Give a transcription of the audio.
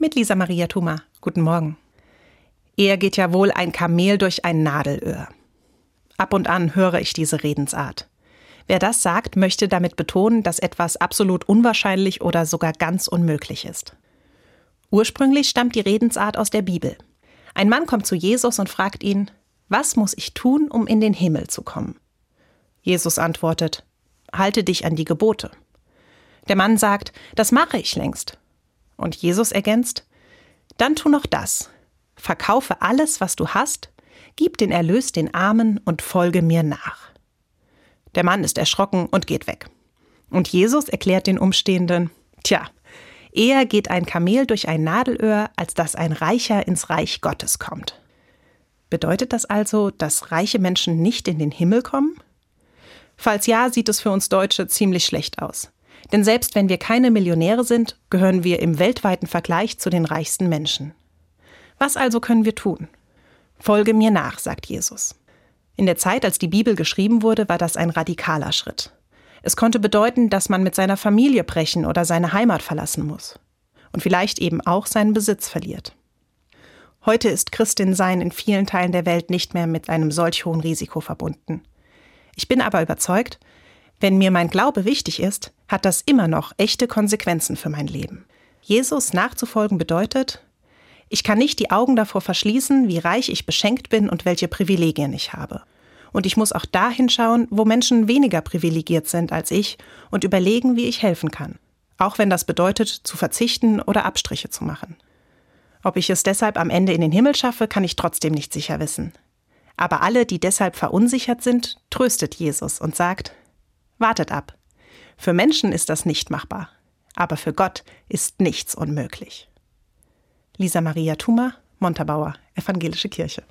mit Lisa Maria Thuma. Guten Morgen. Eher geht ja wohl ein Kamel durch ein Nadelöhr. Ab und an höre ich diese Redensart. Wer das sagt, möchte damit betonen, dass etwas absolut unwahrscheinlich oder sogar ganz unmöglich ist. Ursprünglich stammt die Redensart aus der Bibel. Ein Mann kommt zu Jesus und fragt ihn, was muss ich tun, um in den Himmel zu kommen? Jesus antwortet, halte dich an die Gebote. Der Mann sagt, das mache ich längst. Und Jesus ergänzt, dann tu noch das. Verkaufe alles, was du hast, gib den Erlös den Armen und folge mir nach. Der Mann ist erschrocken und geht weg. Und Jesus erklärt den Umstehenden, tja, eher geht ein Kamel durch ein Nadelöhr, als dass ein Reicher ins Reich Gottes kommt. Bedeutet das also, dass reiche Menschen nicht in den Himmel kommen? Falls ja, sieht es für uns Deutsche ziemlich schlecht aus. Denn selbst wenn wir keine Millionäre sind, gehören wir im weltweiten Vergleich zu den reichsten Menschen. Was also können wir tun? Folge mir nach, sagt Jesus. In der Zeit, als die Bibel geschrieben wurde, war das ein radikaler Schritt. Es konnte bedeuten, dass man mit seiner Familie brechen oder seine Heimat verlassen muss. Und vielleicht eben auch seinen Besitz verliert. Heute ist Christin sein in vielen Teilen der Welt nicht mehr mit einem solch hohen Risiko verbunden. Ich bin aber überzeugt, wenn mir mein Glaube wichtig ist, hat das immer noch echte Konsequenzen für mein Leben. Jesus nachzufolgen bedeutet, ich kann nicht die Augen davor verschließen, wie reich ich beschenkt bin und welche Privilegien ich habe. Und ich muss auch dahin schauen, wo Menschen weniger privilegiert sind als ich und überlegen, wie ich helfen kann. Auch wenn das bedeutet, zu verzichten oder Abstriche zu machen. Ob ich es deshalb am Ende in den Himmel schaffe, kann ich trotzdem nicht sicher wissen. Aber alle, die deshalb verunsichert sind, tröstet Jesus und sagt, Wartet ab. Für Menschen ist das nicht machbar, aber für Gott ist nichts unmöglich. Lisa Maria Thuma, Montabaur, Evangelische Kirche.